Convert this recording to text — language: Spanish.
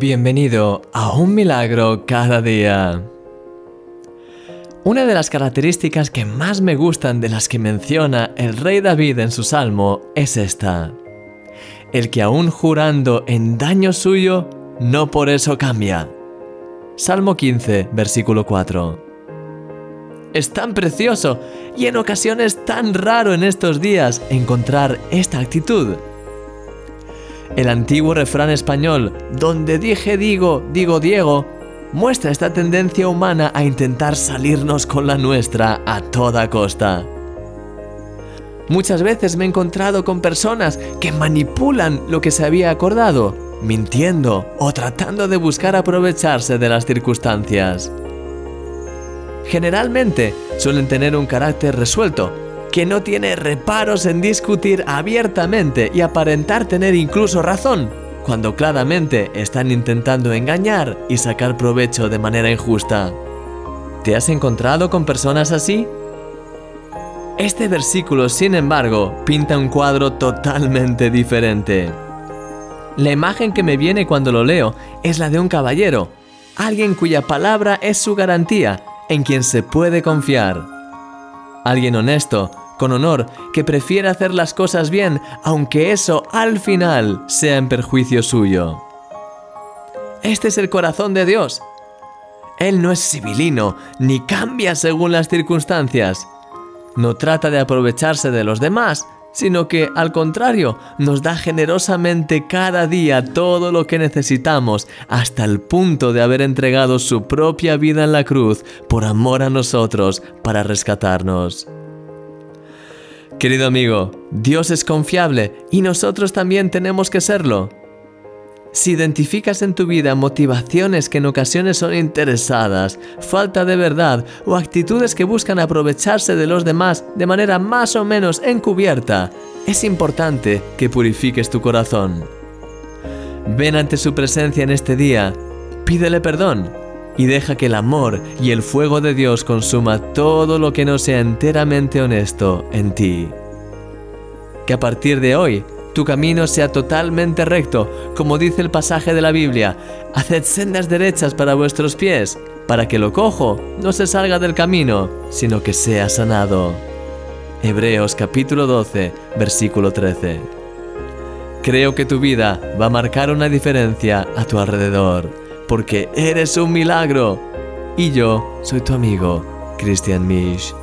Bienvenido a Un Milagro cada día. Una de las características que más me gustan de las que menciona el rey David en su salmo es esta. El que aún jurando en daño suyo, no por eso cambia. Salmo 15, versículo 4. Es tan precioso y en ocasiones tan raro en estos días encontrar esta actitud. El antiguo refrán español, donde dije digo, digo Diego, muestra esta tendencia humana a intentar salirnos con la nuestra a toda costa. Muchas veces me he encontrado con personas que manipulan lo que se había acordado, mintiendo o tratando de buscar aprovecharse de las circunstancias. Generalmente suelen tener un carácter resuelto, que no tiene reparos en discutir abiertamente y aparentar tener incluso razón, cuando claramente están intentando engañar y sacar provecho de manera injusta. ¿Te has encontrado con personas así? Este versículo, sin embargo, pinta un cuadro totalmente diferente. La imagen que me viene cuando lo leo es la de un caballero, alguien cuya palabra es su garantía, en quien se puede confiar. Alguien honesto, con honor, que prefiere hacer las cosas bien, aunque eso al final sea en perjuicio suyo. Este es el corazón de Dios. Él no es civilino, ni cambia según las circunstancias. No trata de aprovecharse de los demás, sino que, al contrario, nos da generosamente cada día todo lo que necesitamos, hasta el punto de haber entregado su propia vida en la cruz por amor a nosotros para rescatarnos. Querido amigo, Dios es confiable y nosotros también tenemos que serlo. Si identificas en tu vida motivaciones que en ocasiones son interesadas, falta de verdad o actitudes que buscan aprovecharse de los demás de manera más o menos encubierta, es importante que purifiques tu corazón. Ven ante su presencia en este día, pídele perdón y deja que el amor y el fuego de Dios consuma todo lo que no sea enteramente honesto en ti. Que a partir de hoy tu camino sea totalmente recto, como dice el pasaje de la Biblia, haced sendas derechas para vuestros pies, para que lo cojo no se salga del camino, sino que sea sanado. Hebreos capítulo 12, versículo 13. Creo que tu vida va a marcar una diferencia a tu alrededor porque eres un milagro. Y yo soy tu amigo, Christian Misch.